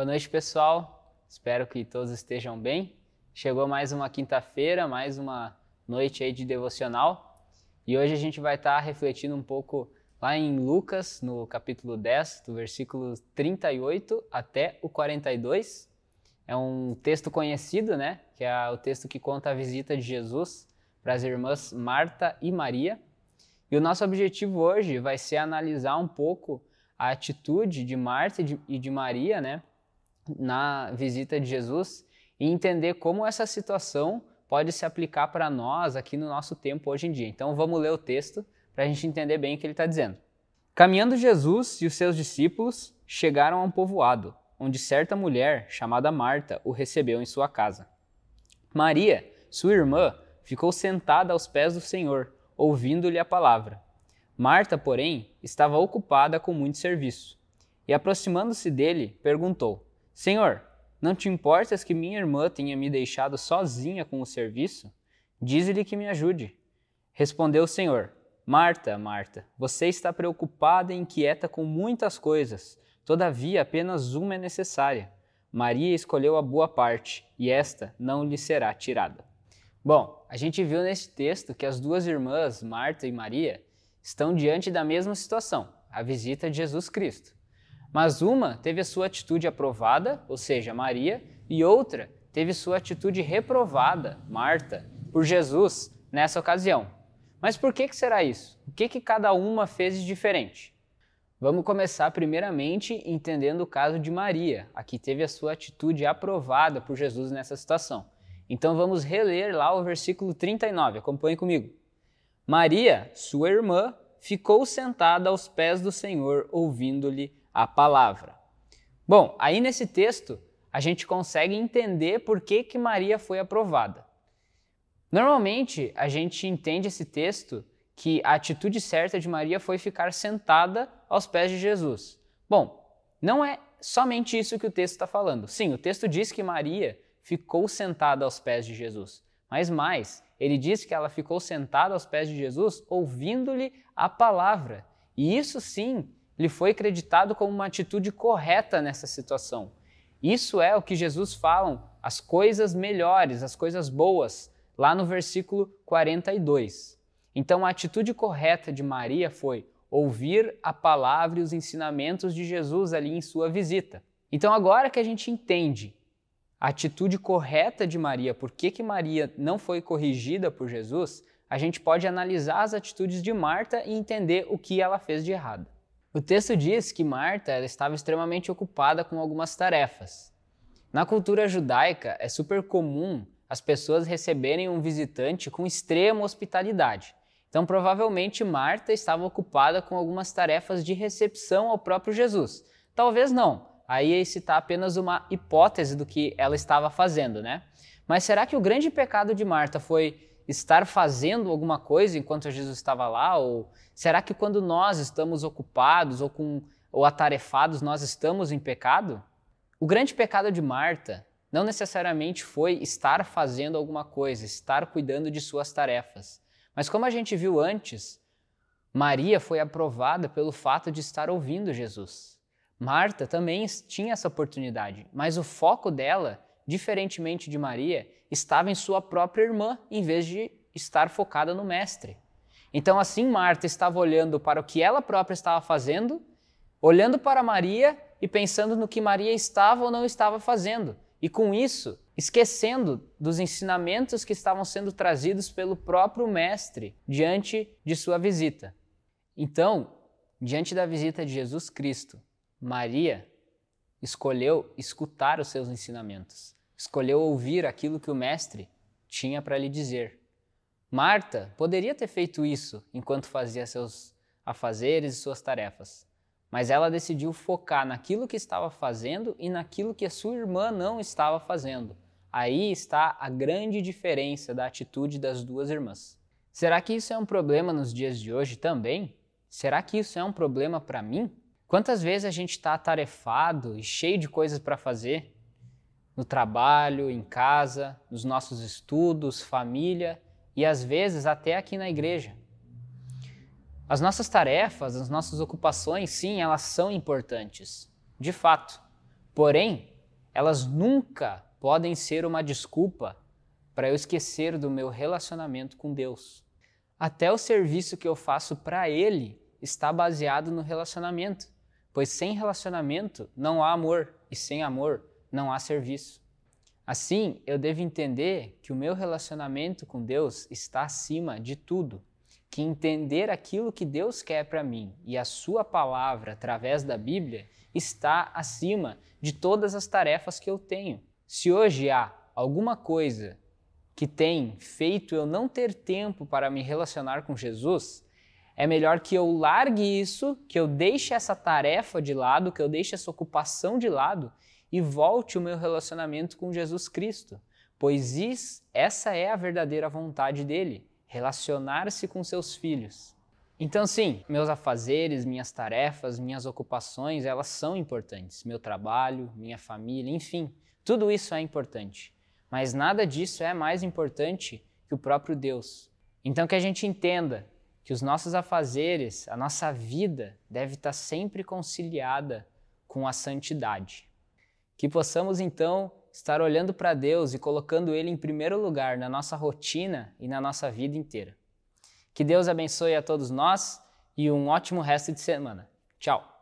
Boa noite, pessoal. Espero que todos estejam bem. Chegou mais uma quinta-feira, mais uma noite aí de devocional. E hoje a gente vai estar refletindo um pouco lá em Lucas, no capítulo 10, do versículo 38 até o 42. É um texto conhecido, né? Que é o texto que conta a visita de Jesus para as irmãs Marta e Maria. E o nosso objetivo hoje vai ser analisar um pouco a atitude de Marta e de Maria, né, na visita de Jesus e entender como essa situação pode se aplicar para nós aqui no nosso tempo hoje em dia. Então vamos ler o texto para a gente entender bem o que ele está dizendo. Caminhando Jesus e os seus discípulos chegaram a um povoado, onde certa mulher, chamada Marta, o recebeu em sua casa. Maria, sua irmã, ficou sentada aos pés do Senhor, ouvindo-lhe a palavra. Marta, porém, estava ocupada com muito serviço. E aproximando-se dele, perguntou: Senhor, não te importas que minha irmã tenha me deixado sozinha com o serviço? Dize-lhe que me ajude. Respondeu o Senhor: Marta, Marta, você está preocupada e inquieta com muitas coisas, todavia apenas uma é necessária. Maria escolheu a boa parte, e esta não lhe será tirada. Bom, a gente viu nesse texto que as duas irmãs, Marta e Maria, estão diante da mesma situação, a visita de Jesus Cristo. Mas uma teve a sua atitude aprovada, ou seja, Maria, e outra teve sua atitude reprovada, Marta, por Jesus nessa ocasião. Mas por que, que será isso? O que, que cada uma fez de diferente? Vamos começar primeiramente entendendo o caso de Maria, a que teve a sua atitude aprovada por Jesus nessa situação. Então vamos reler lá o versículo 39, acompanhe comigo. Maria, sua irmã, ficou sentada aos pés do Senhor, ouvindo-lhe a palavra. Bom, aí nesse texto a gente consegue entender por que, que Maria foi aprovada. Normalmente a gente entende esse texto que a atitude certa de Maria foi ficar sentada aos pés de Jesus. Bom, não é somente isso que o texto está falando. Sim, o texto diz que Maria ficou sentada aos pés de Jesus. Mas mais, ele diz que ela ficou sentada aos pés de Jesus ouvindo-lhe a palavra. E isso sim lhe foi acreditado como uma atitude correta nessa situação. Isso é o que Jesus fala, as coisas melhores, as coisas boas, lá no versículo 42. Então, a atitude correta de Maria foi ouvir a palavra e os ensinamentos de Jesus ali em sua visita. Então, agora que a gente entende a atitude correta de Maria, por que, que Maria não foi corrigida por Jesus, a gente pode analisar as atitudes de Marta e entender o que ela fez de errado. O texto diz que Marta estava extremamente ocupada com algumas tarefas. Na cultura judaica, é super comum as pessoas receberem um visitante com extrema hospitalidade. Então, provavelmente, Marta estava ocupada com algumas tarefas de recepção ao próprio Jesus. Talvez não. Aí esse está apenas uma hipótese do que ela estava fazendo, né? Mas será que o grande pecado de Marta foi estar fazendo alguma coisa enquanto Jesus estava lá? Ou será que quando nós estamos ocupados ou, com, ou atarefados, nós estamos em pecado? O grande pecado de Marta não necessariamente foi estar fazendo alguma coisa, estar cuidando de suas tarefas. Mas como a gente viu antes, Maria foi aprovada pelo fato de estar ouvindo Jesus. Marta também tinha essa oportunidade, mas o foco dela, diferentemente de Maria, estava em sua própria irmã, em vez de estar focada no Mestre. Então, assim, Marta estava olhando para o que ela própria estava fazendo, olhando para Maria e pensando no que Maria estava ou não estava fazendo. E com isso, esquecendo dos ensinamentos que estavam sendo trazidos pelo próprio Mestre diante de sua visita. Então, diante da visita de Jesus Cristo, Maria escolheu escutar os seus ensinamentos escolheu ouvir aquilo que o mestre tinha para lhe dizer. Marta poderia ter feito isso enquanto fazia seus afazeres e suas tarefas, mas ela decidiu focar naquilo que estava fazendo e naquilo que a sua irmã não estava fazendo. Aí está a grande diferença da atitude das duas irmãs. Será que isso é um problema nos dias de hoje também? Será que isso é um problema para mim? Quantas vezes a gente está atarefado e cheio de coisas para fazer no trabalho, em casa, nos nossos estudos, família e às vezes até aqui na igreja. As nossas tarefas, as nossas ocupações, sim, elas são importantes, de fato. Porém, elas nunca podem ser uma desculpa para eu esquecer do meu relacionamento com Deus. Até o serviço que eu faço para Ele está baseado no relacionamento, pois sem relacionamento não há amor e sem amor não há serviço. Assim, eu devo entender que o meu relacionamento com Deus está acima de tudo, que entender aquilo que Deus quer para mim e a Sua palavra através da Bíblia está acima de todas as tarefas que eu tenho. Se hoje há alguma coisa que tem feito eu não ter tempo para me relacionar com Jesus, é melhor que eu largue isso, que eu deixe essa tarefa de lado, que eu deixe essa ocupação de lado e volte o meu relacionamento com Jesus Cristo, pois isso, essa é a verdadeira vontade dele, relacionar-se com seus filhos. Então, sim, meus afazeres, minhas tarefas, minhas ocupações, elas são importantes. Meu trabalho, minha família, enfim, tudo isso é importante. Mas nada disso é mais importante que o próprio Deus. Então, que a gente entenda que os nossos afazeres, a nossa vida, deve estar sempre conciliada com a santidade. Que possamos então estar olhando para Deus e colocando Ele em primeiro lugar na nossa rotina e na nossa vida inteira. Que Deus abençoe a todos nós e um ótimo resto de semana. Tchau!